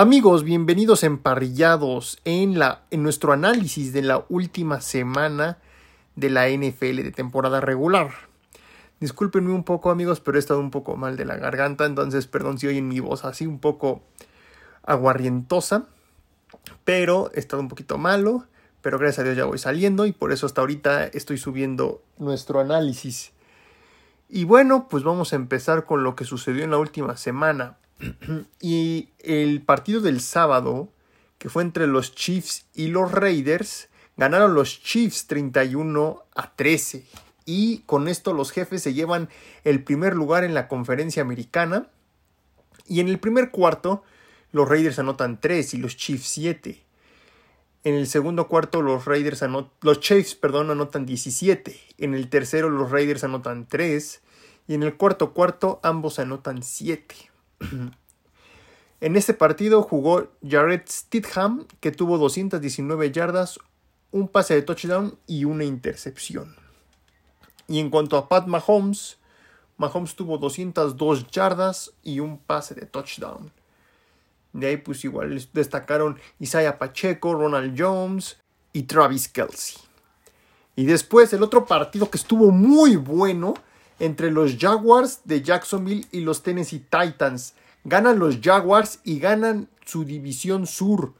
Amigos, bienvenidos emparrillados en, la, en nuestro análisis de la última semana de la NFL de temporada regular. Discúlpenme un poco amigos, pero he estado un poco mal de la garganta, entonces perdón si oyen mi voz así un poco aguarrientosa, pero he estado un poquito malo, pero gracias a Dios ya voy saliendo y por eso hasta ahorita estoy subiendo nuestro análisis. Y bueno, pues vamos a empezar con lo que sucedió en la última semana. y el partido del sábado, que fue entre los Chiefs y los Raiders, ganaron los Chiefs 31 a 13. Y con esto los jefes se llevan el primer lugar en la conferencia americana. Y en el primer cuarto, los Raiders anotan 3 y los Chiefs 7. En el segundo cuarto, los Raiders los Chiefs, perdón, anotan 17. En el tercero, los Raiders anotan 3. Y en el cuarto cuarto, ambos anotan 7. En este partido jugó Jared Stidham, que tuvo 219 yardas, un pase de touchdown y una intercepción. Y en cuanto a Pat Mahomes, Mahomes tuvo 202 yardas y un pase de touchdown. De ahí pues igual destacaron Isaiah Pacheco, Ronald Jones y Travis Kelsey. Y después el otro partido que estuvo muy bueno entre los Jaguars de Jacksonville y los Tennessee Titans. Ganan los Jaguars y ganan su división sur,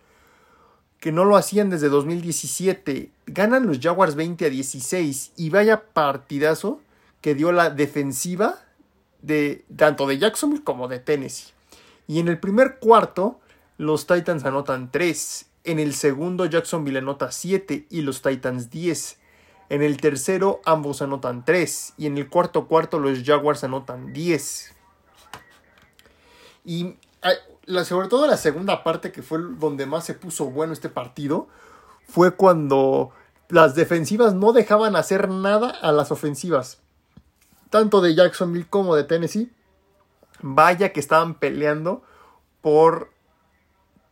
que no lo hacían desde 2017. Ganan los Jaguars 20 a 16 y vaya partidazo que dio la defensiva de tanto de Jacksonville como de Tennessee. Y en el primer cuarto los Titans anotan 3, en el segundo Jacksonville anota 7 y los Titans 10. En el tercero ambos anotan 3 y en el cuarto cuarto los Jaguars anotan 10. Y sobre todo la segunda parte que fue donde más se puso bueno este partido fue cuando las defensivas no dejaban hacer nada a las ofensivas. Tanto de Jacksonville como de Tennessee. Vaya que estaban peleando por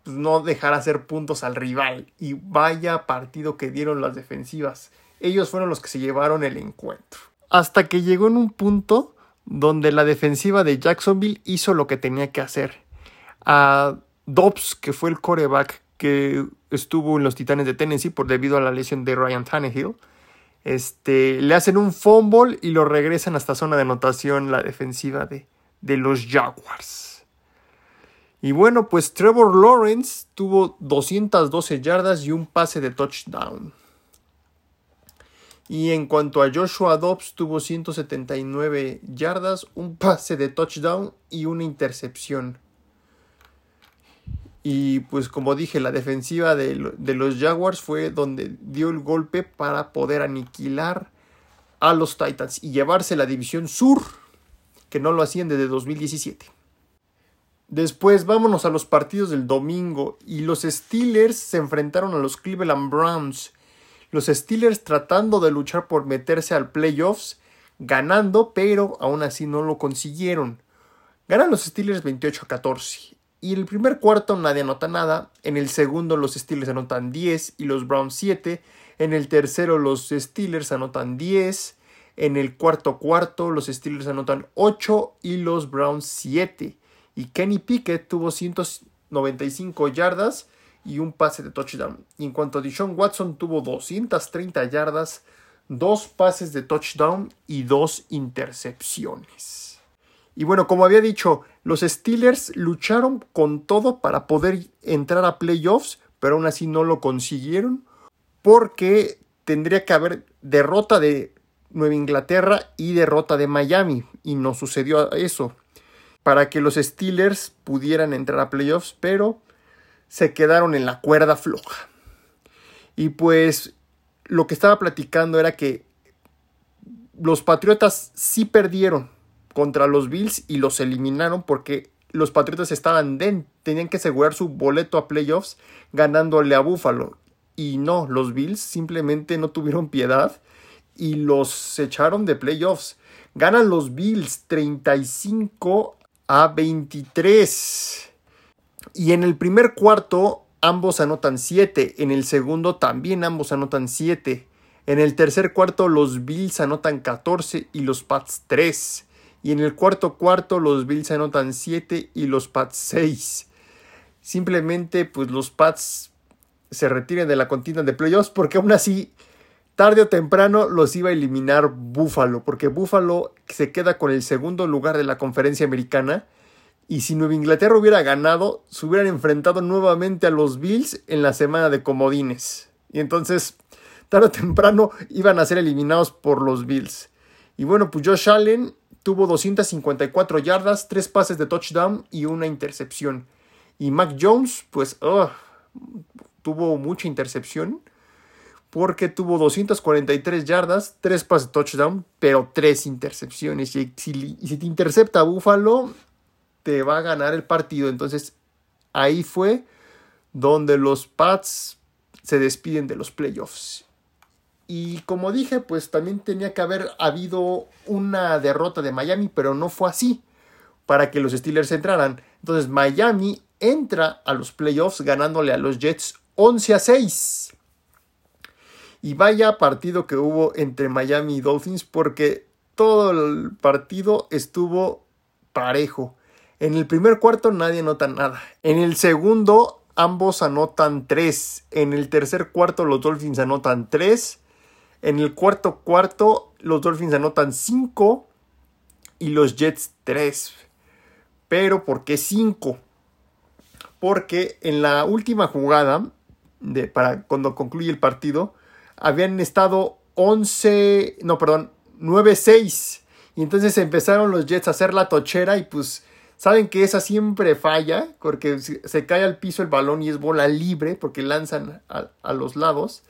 pues, no dejar hacer puntos al rival. Y vaya partido que dieron las defensivas ellos fueron los que se llevaron el encuentro. Hasta que llegó en un punto donde la defensiva de Jacksonville hizo lo que tenía que hacer. A Dobbs, que fue el coreback que estuvo en los Titanes de Tennessee por debido a la lesión de Ryan Tannehill, este, le hacen un fumble y lo regresan hasta zona de anotación la defensiva de, de los Jaguars. Y bueno, pues Trevor Lawrence tuvo 212 yardas y un pase de touchdown. Y en cuanto a Joshua Dobbs, tuvo 179 yardas, un pase de touchdown y una intercepción. Y pues como dije, la defensiva de, los Jaguars fue donde dio el golpe para poder aniquilar a los Titans y llevarse la división sur, que no lo hacían desde 2017. Después vámonos a los partidos del domingo y los Steelers se enfrentaron a los Cleveland Browns los Steelers tratando de luchar por meterse al playoffs, ganando, pero aún así no lo consiguieron. Ganan los Steelers 28 a 14. Y en el primer cuarto nadie anota nada. En el segundo los Steelers anotan 10 y los Browns 7. En el tercero los Steelers anotan 10. En el cuarto cuarto los Steelers anotan 8 y los Browns 7. Y Kenny Pickett tuvo 195 yardas y un pase de touchdown. Y en cuanto a Dishon Watson tuvo 230 yardas, dos pases de touchdown y dos intercepciones. Y bueno, como había dicho, los Steelers lucharon con todo para poder entrar a playoffs, pero aún así no lo consiguieron porque tendría que haber derrota de Nueva Inglaterra y derrota de Miami y no sucedió eso para que los Steelers pudieran entrar a playoffs, pero se quedaron en la cuerda floja. Y pues lo que estaba platicando era que los Patriotas sí perdieron contra los Bills y los eliminaron porque los Patriotas estaban den, tenían que asegurar su boleto a playoffs ganándole a Buffalo. Y no, los Bills simplemente no tuvieron piedad y los echaron de playoffs. Ganan los Bills 35 a 23. Y en el primer cuarto ambos anotan 7, en el segundo también ambos anotan 7. En el tercer cuarto los Bills anotan 14 y los Pats 3. Y en el cuarto cuarto los Bills anotan 7 y los Pats 6. simplemente pues los Pats se retiren de la contienda de playoffs porque aún así tarde o temprano los iba a eliminar Buffalo porque Buffalo se queda con el segundo lugar de la conferencia americana y si Nueva Inglaterra hubiera ganado se hubieran enfrentado nuevamente a los Bills en la semana de comodines y entonces tarde o temprano iban a ser eliminados por los Bills y bueno pues Josh Allen tuvo 254 yardas, 3 pases de touchdown y una intercepción. Y Mac Jones, pues, tuvo mucha intercepción. Porque tuvo 243 yardas, 3 pases de touchdown, pero 3 intercepciones. Y si, si te intercepta Buffalo, te va a ganar el partido. Entonces, ahí fue donde los Pats se despiden de los playoffs. Y como dije, pues también tenía que haber habido una derrota de Miami, pero no fue así para que los Steelers entraran. Entonces Miami entra a los playoffs ganándole a los Jets 11 a 6. Y vaya partido que hubo entre Miami y Dolphins porque todo el partido estuvo parejo. En el primer cuarto nadie anota nada. En el segundo ambos anotan 3. En el tercer cuarto los Dolphins anotan 3. En el cuarto cuarto, los Dolphins anotan 5 y los Jets 3. Pero ¿por qué 5? Porque en la última jugada, de, para cuando concluye el partido, habían estado 11, no, perdón, 9-6. Y entonces empezaron los Jets a hacer la tochera y pues saben que esa siempre falla porque se cae al piso el balón y es bola libre porque lanzan a, a los lados.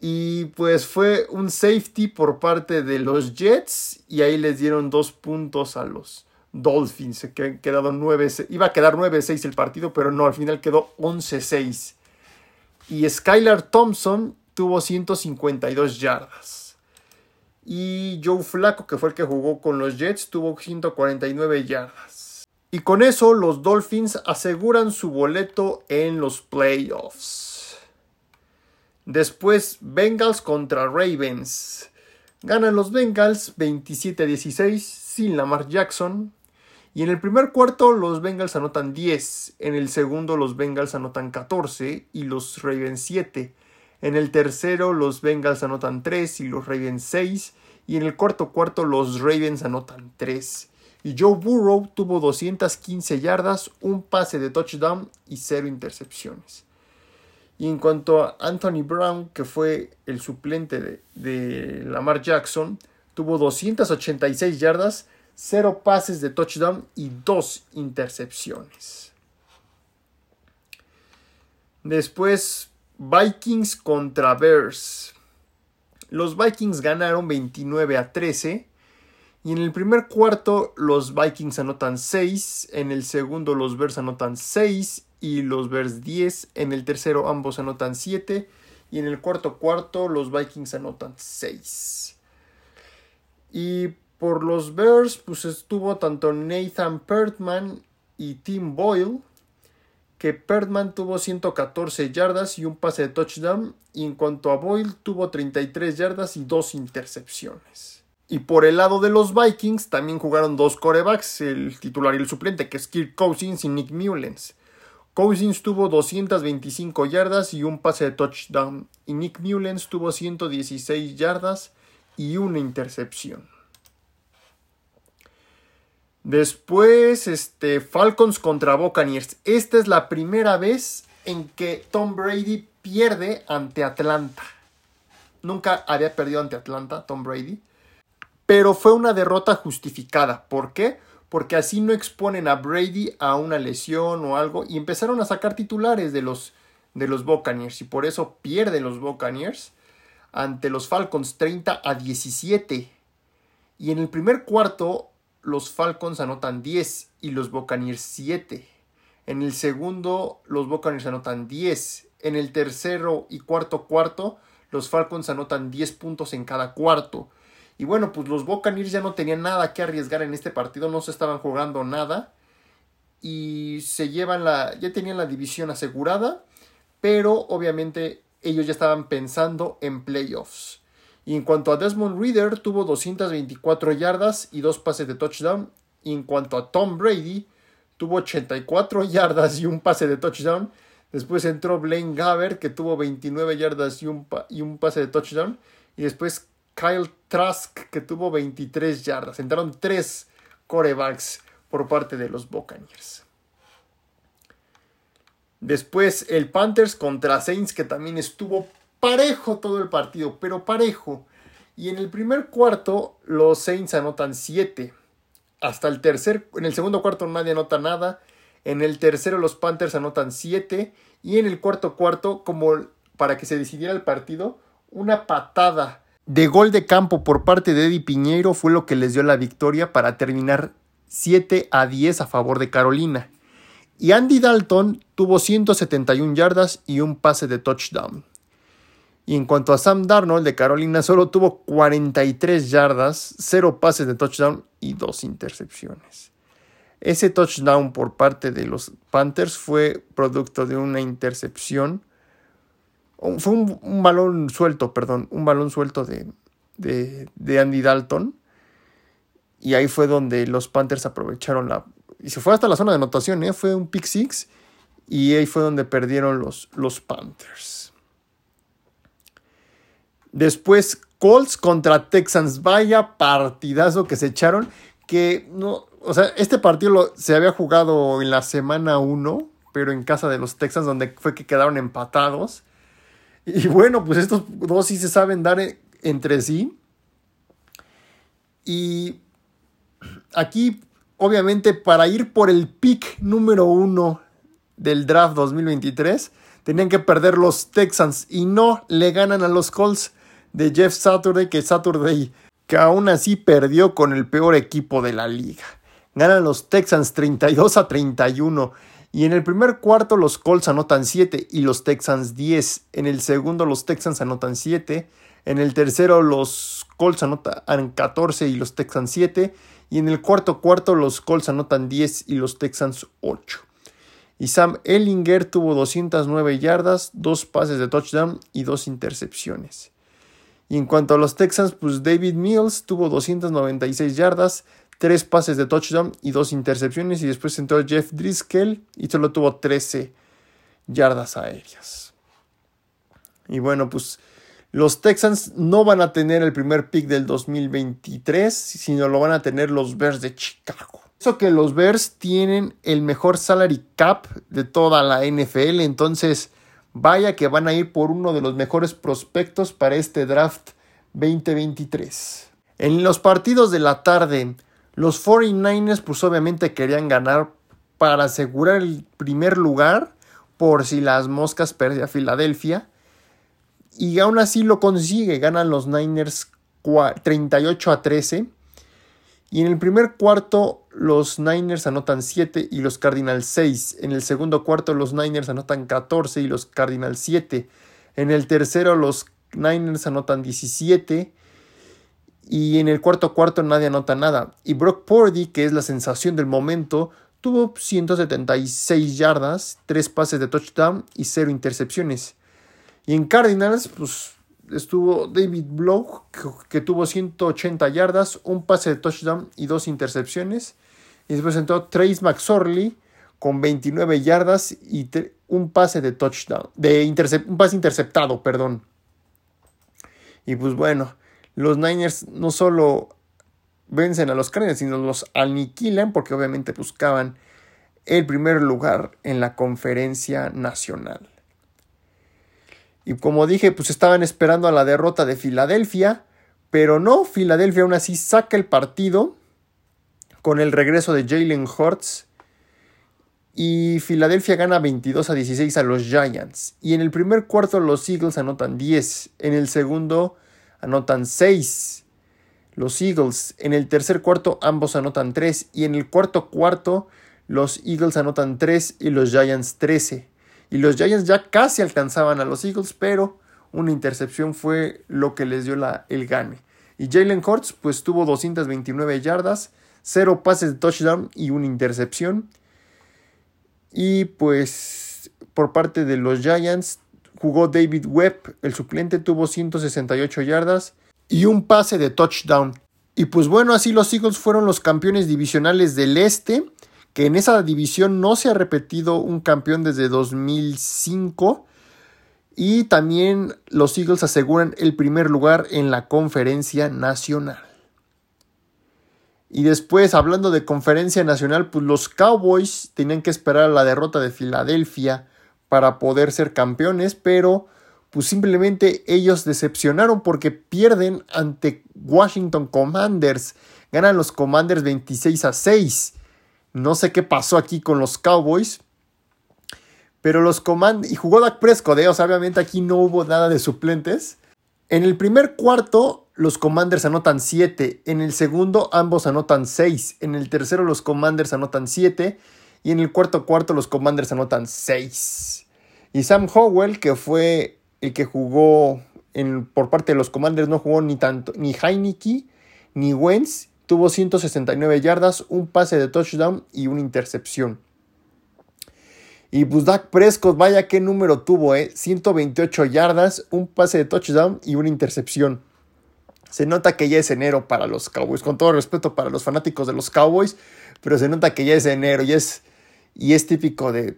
Y pues fue un safety por parte de los Jets y ahí les dieron dos puntos a los Dolphins. Que quedado 9, iba a quedar 9-6 el partido, pero no, al final quedó 11-6. Y Skylar Thompson tuvo 152 yardas. Y Joe Flaco, que fue el que jugó con los Jets, tuvo 149 yardas. Y con eso los Dolphins aseguran su boleto en los playoffs. Después Bengals contra Ravens. Ganan los Bengals 27-16 sin Lamar Jackson. Y en el primer cuarto los Bengals anotan 10. En el segundo los Bengals anotan 14 y los Ravens 7. En el tercero los Bengals anotan 3 y los Ravens 6. Y en el cuarto cuarto los Ravens anotan 3. Y Joe Burrow tuvo 215 yardas, un pase de touchdown y 0 intercepciones. Y en cuanto a Anthony Brown, que fue el suplente de, Lamar Jackson, tuvo 286 yardas, 0 pases de touchdown y 2 intercepciones. Después, Vikings contra Bears. Los Vikings ganaron 29 a 13. Y en el primer cuarto los Vikings anotan 6, en el segundo los Bears anotan 6 y los Bears 10. En el tercero ambos anotan 7. Y en el cuarto cuarto los Vikings anotan 6. Y por los Bears pues estuvo tanto Nathan Pertman y Tim Boyle. Que Pertman tuvo 114 yardas y un pase de touchdown. Y en cuanto a Boyle tuvo 33 yardas y dos intercepciones. Y por el lado de los Vikings también jugaron dos corebacks, el titular y el suplente, que es Kirk Cousins y Nick Mullens. Cousins tuvo 225 yardas y un pase de touchdown. Y Nick Mullens tuvo 116 yardas y una intercepción. Después, este, Falcons contra Buccaneers. Esta es la primera vez en que Tom Brady pierde ante Atlanta. Nunca había perdido ante Atlanta, Tom Brady. Pero fue una derrota justificada. ¿Por qué? porque así no exponen a Brady a una lesión o algo y empezaron a sacar titulares de los de los Buccaneers y por eso pierden los Buccaneers ante los Falcons 30 a 17. Y en el primer cuarto los Falcons anotan 10 y los Buccaneers 7. En el segundo los Buccaneers anotan 10. En el tercero y cuarto cuarto los Falcons anotan 10 puntos en cada cuarto. Y bueno, pues los Buccaneers ya no tenían nada que arriesgar en este partido, no se estaban jugando nada. Y se llevan la. ya tenían la división asegurada. Pero obviamente ellos ya estaban pensando en playoffs. Y en cuanto a Desmond Reader, tuvo 224 yardas y dos pases de touchdown. Y en cuanto a Tom Brady, tuvo 84 yardas y un pase de touchdown. Después entró Blaine Gaber, que tuvo 29 yardas y un, y un pase de touchdown. Y después Kyle Trask, que tuvo 23 yardas. Entraron tres corebacks por parte de los Buccaneers. Después el Panthers contra Saints, que también estuvo parejo todo el partido, pero parejo. Y en el primer cuarto los Saints anotan 7. Hasta el tercer, en el segundo cuarto nadie anota nada. En el tercero los Panthers anotan 7. Y en el cuarto cuarto, como para que se decidiera el partido, una patada de gol de campo por parte de Eddie Piñeiro fue lo que les dio la victoria para terminar 7 a 10 a favor de Carolina. Y Andy Dalton tuvo 171 yardas y un pase de touchdown. Y en cuanto a Sam Darnold de Carolina, solo tuvo 43 yardas, 0 pases de touchdown y 2 intercepciones. Ese touchdown por parte de los Panthers fue producto de una intercepción. Fue un, balón suelto, perdón, un balón suelto de, de Andy Dalton. Y ahí fue donde los Panthers aprovecharon la, y se fue hasta la zona de anotación, ¿eh? fue un pick six y ahí fue donde perdieron los, los Panthers. Después Colts contra Texans, vaya partidazo que se echaron, que no, o sea, este partido se había jugado en la semana 1, pero en casa de los Texans, donde fue que quedaron empatados. Y bueno, pues estos dos sí se saben dar entre sí. Y aquí obviamente para ir por el pick número uno del draft 2023, tenían que perder los Texans y no le ganan a los Colts de Jeff Saturday, que Saturday, que aún así perdió con el peor equipo de la liga. Ganan los Texans 32 a 31. Y en el primer cuarto los Colts anotan 7 y los Texans 10. En el segundo los Texans anotan 7. En el tercero los Colts anotan 14 y los Texans 7. Y en el cuarto cuarto los Colts anotan 10 y los Texans 8. Y Sam Ellinger tuvo 209 yardas, 2 pases de touchdown y 2 intercepciones. Y en cuanto a los Texans, pues David Mills tuvo 296 yardas, 3 pases de touchdown y 2 intercepciones. Y después entró Jeff Driscoll y solo tuvo 13 yardas aéreas. Y bueno, pues los Texans no van a tener el primer pick del 2023, sino lo van a tener los Bears de Chicago. Eso que los Bears tienen el mejor salary cap de toda la NFL, entonces vaya que van a ir por uno de los mejores prospectos para este draft 2023. En los partidos de la tarde, los 49ers pues obviamente querían ganar para asegurar el primer lugar por si las moscas perdían a Filadelfia y aún así lo consigue. Ganan los Niners 38 a 13. Y en el primer cuarto los Niners anotan 7 y los Cardinals 6. En el segundo cuarto los Niners anotan 14 y los Cardinals 7. En el tercero los Niners anotan 17. Y en el cuarto cuarto nadie anota nada. Y Brock Purdy, que es la sensación del momento, tuvo 176 yardas, 3 pases de touchdown y 0 intercepciones. Y en Cardinals, pues estuvo David Blow, que, tuvo 180 yardas, un pase de touchdown y dos intercepciones. Y después entró Trace McSorley con 29 yardas y un pase de touchdown, de un pase interceptado, perdón. Y pues bueno, los Niners no solo vencen a los Cardinals, sino los aniquilan porque obviamente buscaban el primer lugar en la conferencia nacional. Y como dije, pues estaban esperando a la derrota de Filadelfia, pero no, Filadelfia aún así saca el partido con el regreso de Jalen Hurts. Y Filadelfia gana 22 a 16 a los Giants. Y en el primer cuarto los Eagles anotan 10. En el segundo anotan 6. Los Eagles. En el tercer cuarto ambos anotan 3. Y en el cuarto cuarto los Eagles anotan 3 y los Giants 13 y los Giants ya casi alcanzaban a los Eagles, pero una intercepción fue lo que les dio la, el gane. Y Jalen Hurts pues tuvo 229 yardas, 0 pases de touchdown y una intercepción. Y pues por parte de los Giants jugó David Webb, el suplente tuvo 168 yardas y un pase de touchdown. Y pues bueno, así los Eagles fueron los campeones divisionales del este que en esa división no se ha repetido un campeón desde 2005 y también los Eagles aseguran el primer lugar en la conferencia nacional. Y después, hablando de conferencia nacional, pues los Cowboys tenían que esperar la derrota de Filadelfia para poder ser campeones, pero pues simplemente ellos decepcionaron porque pierden ante Washington Commanders. Ganan los Commanders 26 a 6. No sé qué pasó aquí con los Cowboys. Pero los Commanders. Y jugó Dak Prescott, ¿eh? obviamente aquí no hubo nada de suplentes. En el primer cuarto, los Commanders anotan 7. En el segundo, ambos anotan 6. En el tercero, los Commanders anotan 7. Y en el cuarto cuarto, los Commanders anotan 6. Y Sam Howell, que fue el que jugó por parte de los Commanders no jugó ni tanto, ni Heineke ni Wentz. Tuvo 169 yardas, un pase de touchdown y una intercepción. Y pues Prescott, vaya qué número tuvo, ¿eh? 128 yardas, un pase de touchdown y una intercepción. Se nota que ya es enero para los Cowboys, con todo respeto para los fanáticos de los Cowboys, pero se nota que ya es enero y es, y es típico de,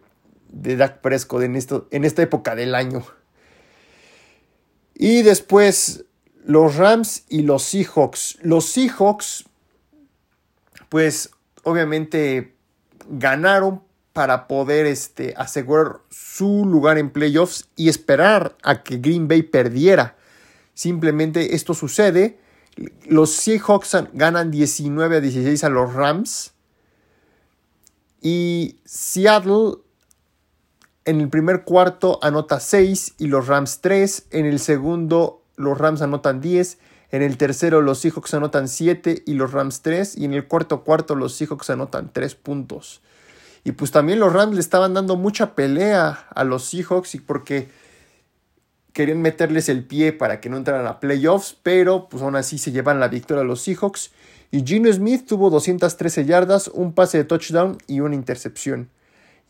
de Dak Prescott en, esto, en esta época del año. Y después los Rams y los Seahawks. Los Seahawks, pues obviamente ganaron para poder este, asegurar su lugar en playoffs y esperar a que Green Bay perdiera. Simplemente esto sucede. Los Seahawks ganan 19 a 16 a los Rams. Y Seattle en el primer cuarto anota 6 y los Rams 3. En el segundo los Rams anotan 10. En el tercero los Seahawks anotan 7 y los Rams 3. Y en el cuarto cuarto los Seahawks anotan 3 puntos. Y pues también los Rams le estaban dando mucha pelea a los Seahawks y porque querían meterles el pie para que no entraran a playoffs, pero pues aún así se llevan la victoria a los Seahawks. Y Gino Smith tuvo 213 yardas, un pase de touchdown y una intercepción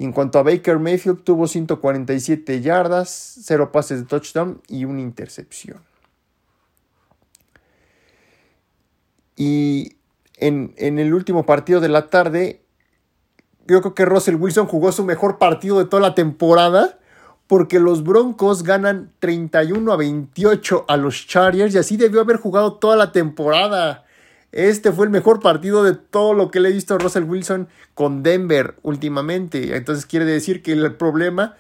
en cuanto a Baker Mayfield, tuvo 147 yardas, 0 pases de touchdown y una intercepción. Y en, el último partido de la tarde, yo creo que Russell Wilson jugó su mejor partido de toda la temporada porque los Broncos ganan 31 a 28 a los Chargers y así debió haber jugado toda la temporada. Este fue el mejor partido de todo lo que le he visto a Russell Wilson con Denver últimamente. Entonces quiere decir que el problema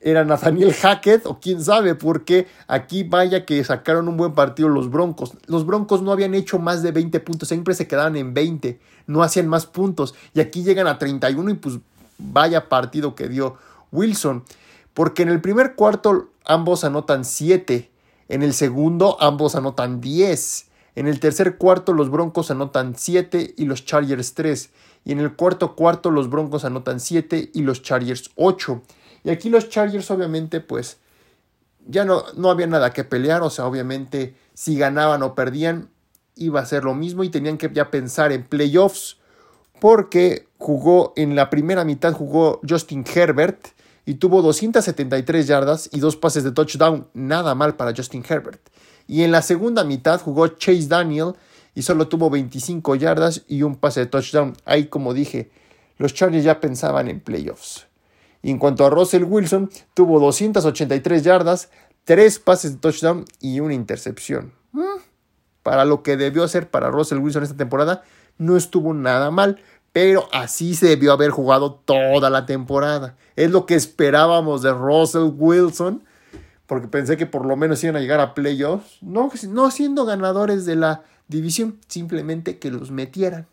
era Nathaniel Hackett o quién sabe, porque aquí vaya que sacaron un buen partido los Broncos. Los Broncos no habían hecho más de 20 puntos, siempre se quedaban en 20, no hacían más puntos. Y aquí llegan a 31 y pues vaya partido que dio Wilson. Porque en el primer cuarto ambos anotan 7, en el segundo ambos anotan 10. En el tercer cuarto los Broncos anotan 7 y los Chargers 3. Y en el cuarto cuarto los Broncos anotan 7 y los Chargers 8. Y aquí los Chargers obviamente pues ya no, no había nada que pelear. O sea, obviamente si ganaban o perdían iba a ser lo mismo y tenían que ya pensar en playoffs. Porque jugó en la primera mitad jugó Justin Herbert y tuvo 273 yardas y dos pases de touchdown. Nada mal para Justin Herbert. Y en la segunda mitad jugó Chase Daniel y solo tuvo 25 yardas y un pase de touchdown. Ahí, como dije, los Chargers ya pensaban en playoffs. Y en cuanto a Russell Wilson, tuvo 283 yardas, 3 pases de touchdown y una intercepción. Mm, para lo que debió hacer para Russell Wilson esta temporada, no estuvo nada mal, pero así se debió haber jugado toda la temporada. Es lo que esperábamos de Russell Wilson porque pensé que por lo menos iban a llegar a playoffs, no, no siendo ganadores de la división, simplemente que los metieran.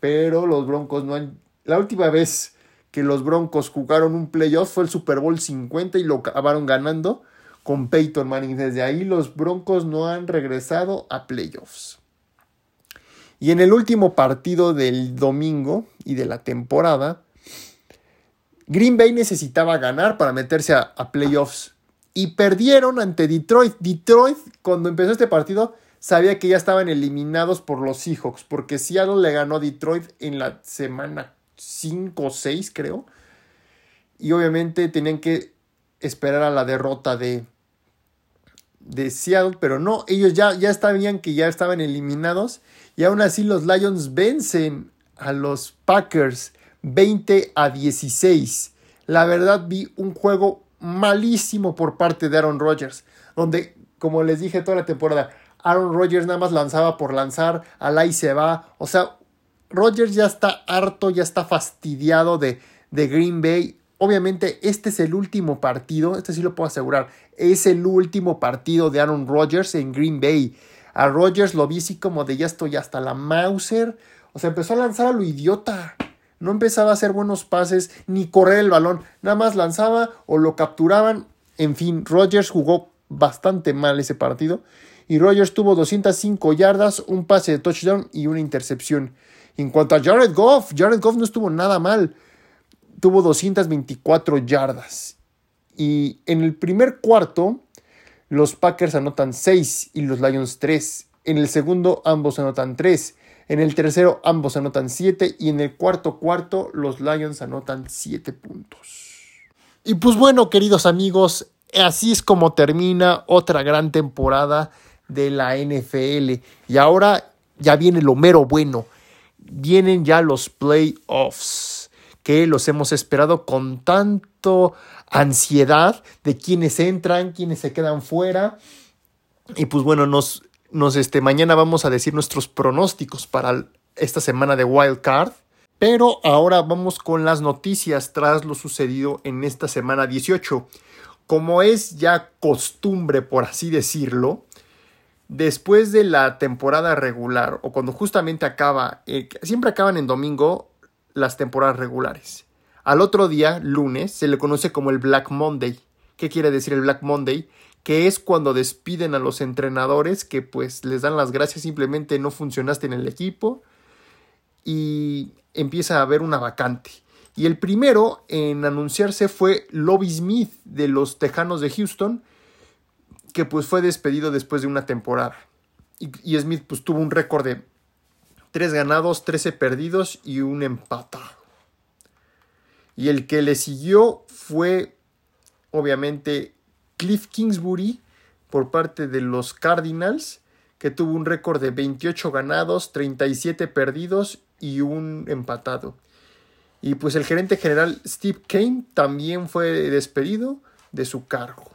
Pero los Broncos no han... La última vez que los Broncos jugaron un playoff fue el Super Bowl 50 y lo acabaron ganando con Peyton Manning. Desde ahí los Broncos no han regresado a playoffs. Y en el último partido del domingo y de la temporada, Green Bay necesitaba ganar para meterse a, playoffs y perdieron ante Detroit. Detroit, cuando empezó este partido, sabía que ya estaban eliminados por los Seahawks, porque Seattle le ganó a Detroit en la semana 5 o 6, creo. Y obviamente tenían que esperar a la derrota de, de Seattle, pero no, ellos ya, ya sabían que ya estaban eliminados. Y aún así los Lions vencen a los Packers 20 a 16. La verdad vi un juego malísimo por parte de Aaron Rodgers, donde, como les dije toda la temporada, Aaron Rodgers nada más lanzaba por lanzar, al ahí se va. O sea, Rodgers ya está harto, ya está fastidiado de, de Green Bay. Obviamente, este es el último partido, este sí lo puedo asegurar, es el último partido de Aaron Rodgers en Green Bay. A Rodgers lo vi así como de ya estoy hasta la Mauser. O sea, empezó a lanzar a lo idiota. No empezaba a hacer buenos pases ni correr el balón. Nada más lanzaba o lo capturaban. En fin, Rodgers jugó bastante mal ese partido. Y Rodgers tuvo 205 yardas, un pase de touchdown y una intercepción. En cuanto a Jared Goff, Jared Goff no estuvo nada mal. Tuvo 224 yardas. Y en el primer cuarto, los Packers anotan 6 y los Lions 3. En el segundo, ambos anotan 3. En el tercero, ambos anotan 7. Y en el cuarto cuarto, los Lions anotan 7 puntos. Y pues bueno, queridos amigos, así es como termina otra gran temporada de la NFL. Y ahora ya viene lo mero bueno vienen ya los playoffs, que los hemos esperado con tanto ansiedad de quienes entran, quienes se quedan fuera. Y pues bueno, nos, nos este, mañana vamos a decir nuestros pronósticos para esta semana de Wild Card. Pero ahora vamos con las noticias tras lo sucedido en esta semana 18. Como es ya costumbre, por así decirlo, después de la temporada regular o cuando justamente acaba, eh, siempre acaban en domingo las temporadas regulares. Al otro día, lunes, se le conoce como el Black Monday. ¿Qué quiere decir el Black Monday? Que es cuando despiden a los entrenadores que pues les dan las gracias, simplemente no funcionaste en el equipo y empieza a haber una vacante. Y el primero en anunciarse fue Lobby Smith de los Tejanos de Houston, que pues fue despedido después de una temporada. Y, Smith pues tuvo un récord de 3 ganados, 13 perdidos y un empatado. Y el que le siguió fue obviamente Cliff Kingsbury por parte de los Cardinals, que tuvo un récord de 28 ganados, 37 perdidos y un empatado. Y pues el gerente general Steve Kane también fue despedido de su cargo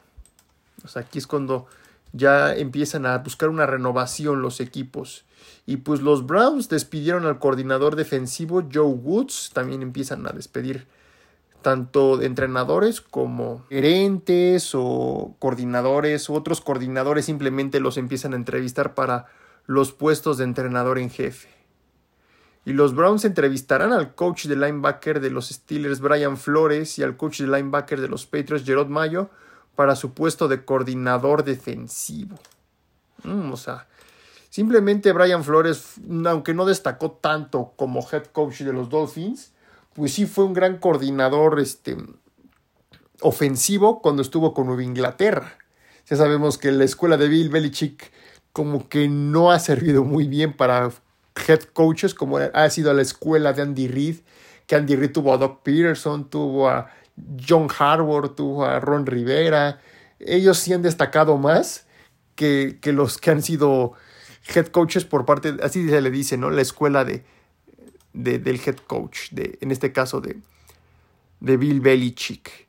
aquí es cuando ya empiezan a buscar una renovación los equipos. Y pues los Browns despidieron al coordinador defensivo Joe Woods, también empiezan a despedir tanto entrenadores como gerentes o coordinadores otros coordinadores simplemente los empiezan a entrevistar para los puestos de entrenador en jefe. Y los Browns entrevistarán al coach de linebacker de los Steelers Brian Flores y al coach de linebacker de los Patriots Gerard Mayo para su puesto de coordinador defensivo. Mm, o sea, simplemente Brian Flores, aunque no destacó tanto como head coach de los Dolphins, pues sí fue un gran coordinador este, ofensivo cuando estuvo con Nueva Inglaterra. Ya sabemos que la escuela de Bill Belichick como que no ha servido muy bien para head coaches como ha sido la escuela de Andy Reid, que Andy Reid tuvo a Doc Peterson, tuvo a John Harbour, tuvo a Ron Rivera. Ellos sí han destacado más que, los que han sido head coaches por parte, así se le dice, ¿no? La escuela de, del head coach, de, en este caso de, de Bill Belichick.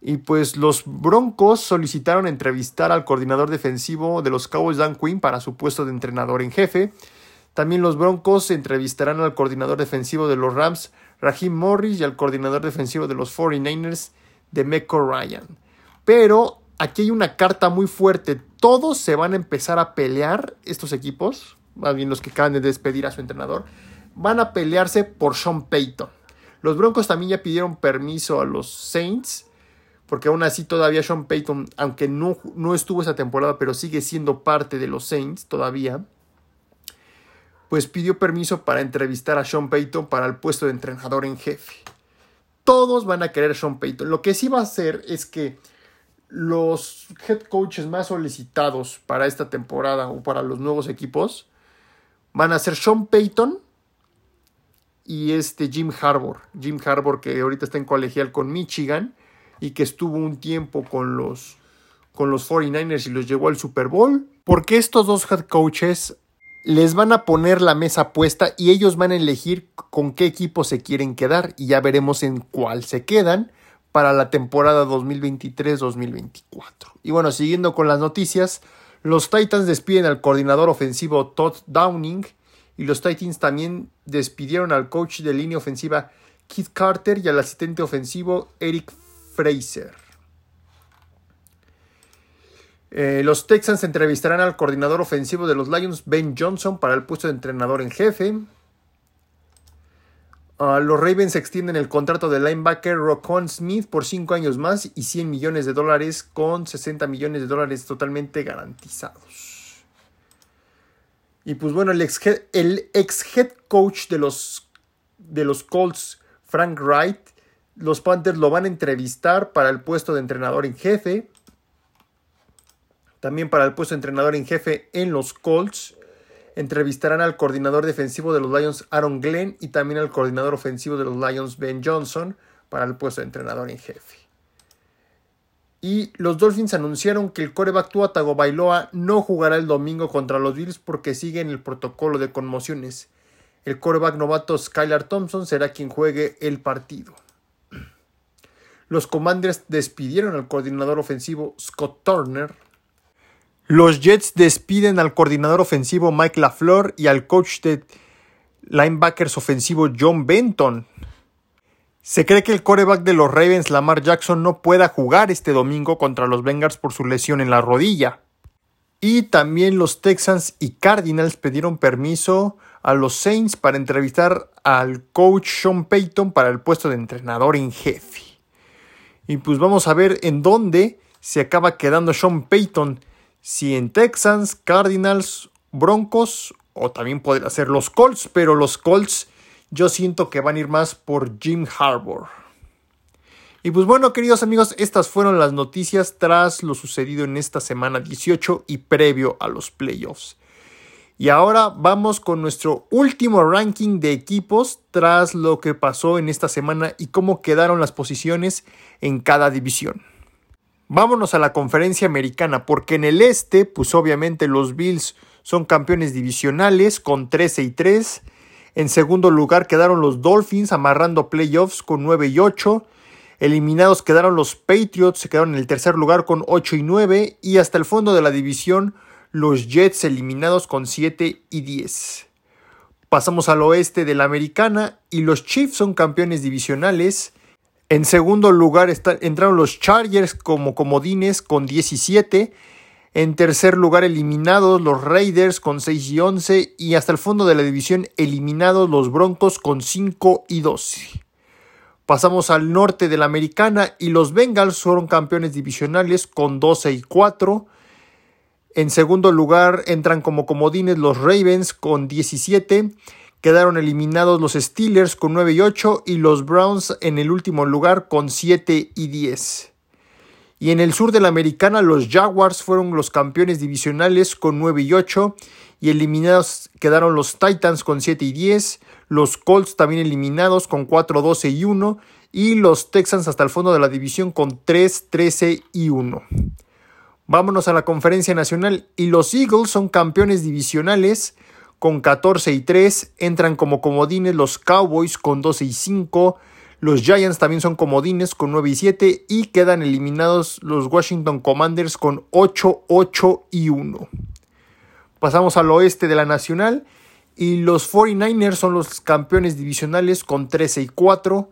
Y pues los Broncos solicitaron entrevistar al coordinador defensivo de los Cowboys, Dan Quinn, para su puesto de entrenador en jefe. También los Broncos entrevistarán al coordinador defensivo de los Rams, Raheem Morris y al coordinador defensivo de los 49ers, de Mecco Ryan. Pero aquí hay una carta muy fuerte. Todos se van a empezar a pelear, estos equipos, más bien los que acaban de despedir a su entrenador, van a pelearse por Sean Payton. Los Broncos también ya pidieron permiso a los Saints, porque aún así todavía Sean Payton, aunque no, no estuvo esa temporada, pero sigue siendo parte de los Saints todavía pues pidió permiso para entrevistar a Sean Payton para el puesto de entrenador en jefe. Todos van a querer a Sean Payton. Lo que sí va a hacer es que los head coaches más solicitados para esta temporada o para los nuevos equipos van a ser Sean Payton y este Jim Harbour. Jim Harbour que ahorita está en colegial con Michigan y que estuvo un tiempo con los, con los 49ers y los llevó al Super Bowl. Porque estos dos head coaches les van a poner la mesa puesta y ellos van a elegir con qué equipo se quieren quedar y ya veremos en cuál se quedan para la temporada 2023-2024. Y bueno, siguiendo con las noticias, los Titans despiden al coordinador ofensivo Todd Downing y los Titans también despidieron al coach de línea ofensiva Keith Carter y al asistente ofensivo Eric Fraser. Eh, los Texans entrevistarán al coordinador ofensivo de los Lions, Ben Johnson, para el puesto de entrenador en jefe. Ah, los Ravens extienden el contrato del linebacker Rocon Smith por 5 años más y 100 millones de dólares con 60 millones de dólares totalmente garantizados. Y pues bueno, el ex, el ex head coach de los, de los Colts, Frank Wright, los Panthers lo van a entrevistar para el puesto de entrenador en jefe también para el puesto de entrenador en jefe en los Colts. Entrevistarán al coordinador defensivo de los Lions, Aaron Glenn, y también al coordinador ofensivo de los Lions, Ben Johnson, para el puesto de entrenador en jefe. Y los Dolphins anunciaron que el coreback Tua Tagovailoa no jugará el domingo contra los Bills porque sigue en el protocolo de conmociones. El coreback novato Skylar Thompson será quien juegue el partido. Los Commanders despidieron al coordinador ofensivo Scott Turner los Jets despiden al coordinador ofensivo Mike LaFleur y al coach de linebackers ofensivo John Benton. Se cree que el coreback de los Ravens, Lamar Jackson, no pueda jugar este domingo contra los Bengals por su lesión en la rodilla. Y también los Texans y Cardinals pidieron permiso a los Saints para entrevistar al coach Sean Payton para el puesto de entrenador en jefe. Y pues vamos a ver en dónde se acaba quedando Sean Payton si en Texans, Cardinals, Broncos o también podría ser los Colts, pero los Colts yo siento que van a ir más por Jim Harbour. Y pues bueno, queridos amigos, estas fueron las noticias tras lo sucedido en esta semana 18 y previo a los playoffs. Y ahora vamos con nuestro último ranking de equipos tras lo que pasó en esta semana y cómo quedaron las posiciones en cada división. Vámonos a la conferencia americana, porque en el este, pues obviamente los Bills son campeones divisionales con 13 y 3. En segundo lugar quedaron los Dolphins amarrando playoffs con 9 y 8. Eliminados quedaron los Patriots, se quedaron en el tercer lugar con 8 y 9. Y hasta el fondo de la división, los Jets eliminados con 7 y 10. Pasamos al oeste de la americana y los Chiefs son campeones divisionales en segundo lugar entraron los Chargers como comodines con 17. En tercer lugar eliminados los Raiders con 6 y 11. Y hasta el fondo de la división eliminados los Broncos con 5 y 12. Pasamos al norte de la americana y los Bengals fueron campeones divisionales con 12 y 4. En segundo lugar entran como comodines los Ravens con 17. Quedaron eliminados los Steelers con 9 y 8 y los Browns en el último lugar con 7 y 10. Y en el sur de la americana los Jaguars fueron los campeones divisionales con 9 y 8 y eliminados quedaron los Titans con 7 y 10, los Colts también eliminados con 4, 12 y 1 y los Texans hasta el fondo de la división con 3, 13 y 1. Vámonos a la conferencia nacional y los Eagles son campeones divisionales con 14 y 3. Entran como comodines los Cowboys con 12 y 5. Los Giants también son comodines con 9 y 7. Y quedan eliminados los Washington Commanders con 8, 8 y 1. Pasamos al oeste de la Nacional. Y los 49ers son los campeones divisionales con 13 y 4.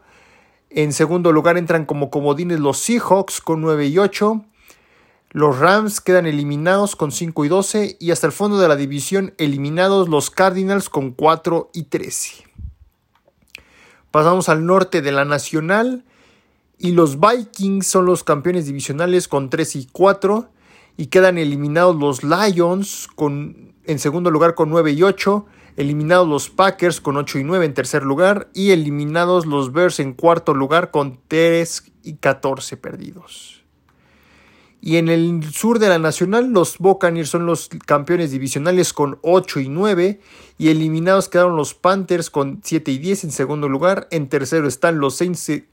En segundo lugar entran como comodines los Seahawks con 9 y 8. Los Rams quedan eliminados con 5 y 12 y hasta el fondo de la división eliminados los Cardinals con 4 y 13. Pasamos al norte de la Nacional y los Vikings son los campeones divisionales con 3 y 4 y quedan eliminados los Lions con, en segundo lugar con 9 y 8, eliminados los Packers con 8 y 9 en tercer lugar y eliminados los Bears en cuarto lugar con 3 y 14 perdidos. Y en el sur de la Nacional, los Buccaneers son los campeones divisionales con 8 y 9. Y eliminados quedaron los Panthers con 7 y 10 en segundo lugar. En tercero están los Saints eh,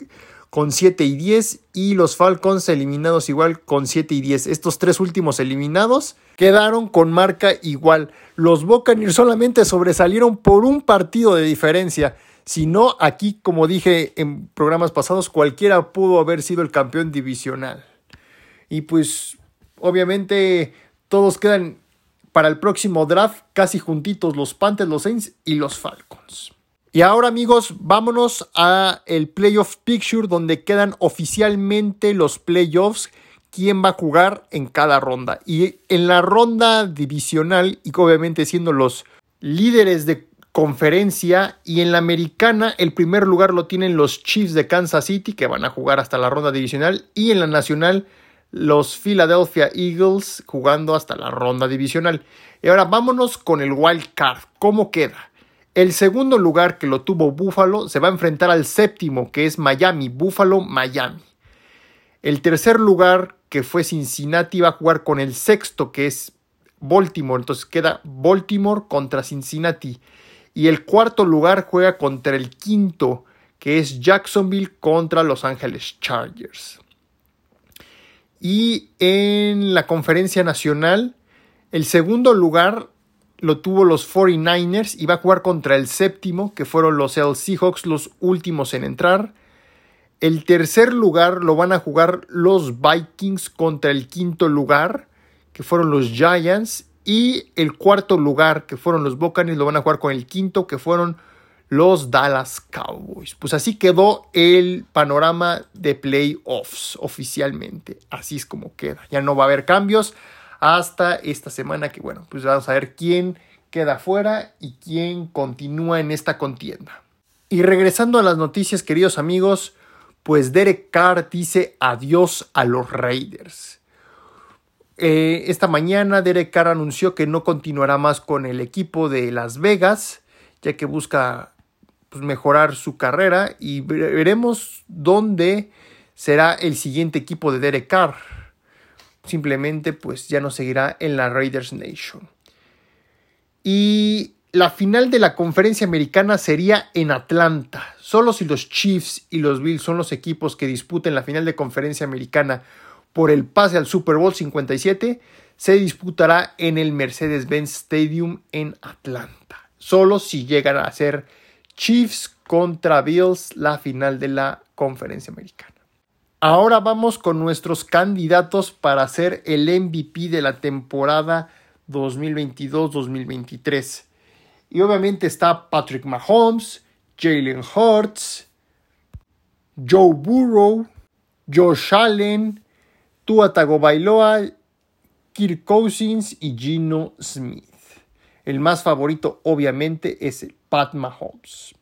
con 7 y 10 y los Falcons eliminados igual con 7 y 10. Estos tres últimos eliminados quedaron con marca igual. Los Buccaneers solamente sobresalieron por un partido de diferencia. Si no, aquí, como dije en programas pasados, cualquiera pudo haber sido el campeón divisional. Y pues, obviamente, todos quedan para el próximo draft casi juntitos los Panthers, los Saints y los Falcons. Y ahora amigos, vámonos a el playoff picture donde quedan oficialmente los playoffs, quién va a jugar en cada ronda. Y en la ronda divisional y obviamente siendo los líderes de conferencia y en la americana el primer lugar lo tienen los Chiefs de Kansas City que van a jugar hasta la ronda divisional y en la nacional los Philadelphia Eagles jugando hasta la ronda divisional. Y ahora vámonos con el wild card. ¿Cómo queda? El segundo lugar que lo tuvo Buffalo se va a enfrentar al séptimo, que es Miami, Buffalo, Miami. El tercer lugar, que fue Cincinnati, va a jugar con el sexto, que es Baltimore. Entonces queda Baltimore contra Cincinnati. Y el cuarto lugar juega contra el quinto, que es Jacksonville contra Los Angeles Chargers. Y en la conferencia nacional, el segundo lugar lo tuvo los 49ers y va a jugar contra el séptimo, que fueron los Seahawks, los últimos en entrar. El tercer lugar lo van a jugar los Vikings contra el quinto lugar, que fueron los Giants. Y el cuarto lugar, que fueron los Buccaneers, lo van a jugar con el quinto, que fueron los Dallas Cowboys. Pues así quedó el panorama de playoffs oficialmente. Así es como queda. Ya no va a haber cambios hasta esta semana que bueno, pues vamos a ver quién queda fuera y quién continúa en esta contienda. Y regresando a las noticias, queridos amigos, pues Derek Carr dice adiós a los Raiders. Eh, esta mañana Derek Carr anunció que no continuará más con el equipo de Las Vegas, ya que busca pues, mejorar su carrera y veremos dónde será el siguiente equipo de Derek Carr simplemente pues ya no seguirá en la Raiders Nation. Y la final de la conferencia americana sería en Atlanta. Solo si los Chiefs y los Bills son los equipos que disputen la final de conferencia americana por el pase al Super Bowl 57, se disputará en el Mercedes-Benz Stadium en Atlanta. Solo si llegan a ser Chiefs contra Bills la final de la conferencia americana. Ahora vamos con nuestros candidatos para ser el MVP de la temporada 2022-2023. Y obviamente está Patrick Mahomes, Jalen Hurts, Joe Burrow, Josh Allen, Tua Tagovailoa, Kirk Cousins y Gino Smith. El más favorito obviamente es el Pat Mahomes.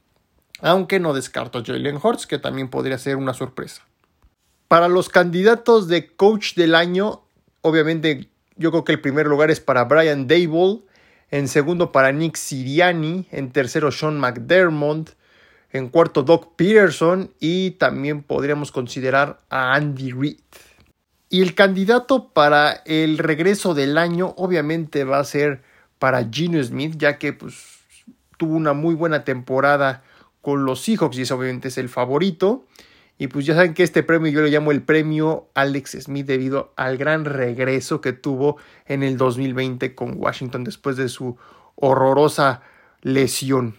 Aunque no descarto a Jalen Hurts, que también podría ser una sorpresa. Para los candidatos de coach del año, obviamente yo creo que el primer lugar es para Brian Dable, en segundo para Nick Siriani, en tercero Sean McDermott, en cuarto Doc Peterson y también podríamos considerar a Andy Reid. Y el candidato para el regreso del año obviamente va a ser para Gino Smith, ya que pues, tuvo una muy buena temporada con los Seahawks y ese obviamente es el favorito. Y pues ya saben que este premio yo lo llamo el premio Alex Smith debido al gran regreso que tuvo en el 2020 con Washington después de su horrorosa lesión.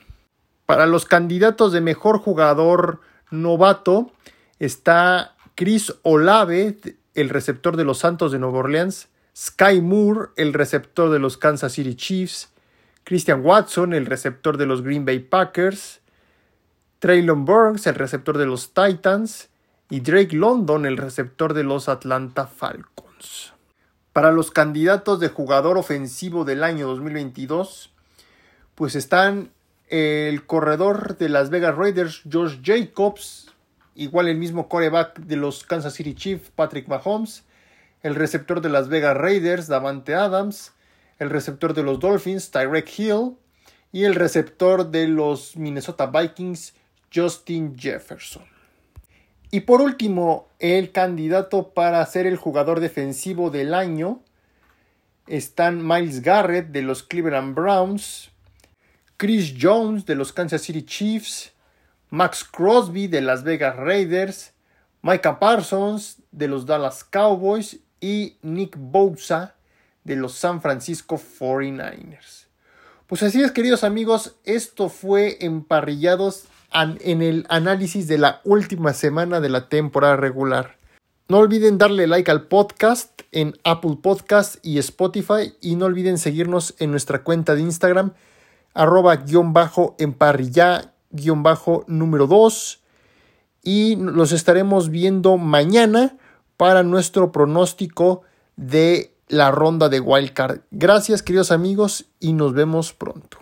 Para los candidatos de mejor jugador novato está Chris Olave, el receptor de los Santos de Nueva Orleans, Sky Moore, el receptor de los Kansas City Chiefs, Christian Watson, el receptor de los Green Bay Packers, Traylon Burns, el receptor de los Titans, y Drake London, el receptor de los Atlanta Falcons. Para los candidatos de jugador ofensivo del año 2022, pues están el corredor de Las Vegas Raiders, George Jacobs, igual el mismo coreback de los Kansas City Chiefs, Patrick Mahomes, el receptor de Las Vegas Raiders, Davante Adams, el receptor de los Dolphins, Tyrek Hill, y el receptor de los Minnesota Vikings, Justin Jefferson. Y por último, el candidato para ser el jugador defensivo del año están Miles Garrett de los Cleveland Browns, Chris Jones de los Kansas City Chiefs, Max Crosby de Las Vegas Raiders, Micah Parsons de los Dallas Cowboys y Nick Bosa de los San Francisco 49ers. Pues así es, queridos amigos, esto fue emparrillados en el análisis de la última semana de la temporada regular. No olviden darle like al podcast en Apple Podcast y Spotify y no olviden seguirnos en nuestra cuenta de Instagram arroba guion bajo emparrilla guion bajo número 2 y los estaremos viendo mañana para nuestro pronóstico de la ronda de Wildcard. Gracias queridos amigos y nos vemos pronto.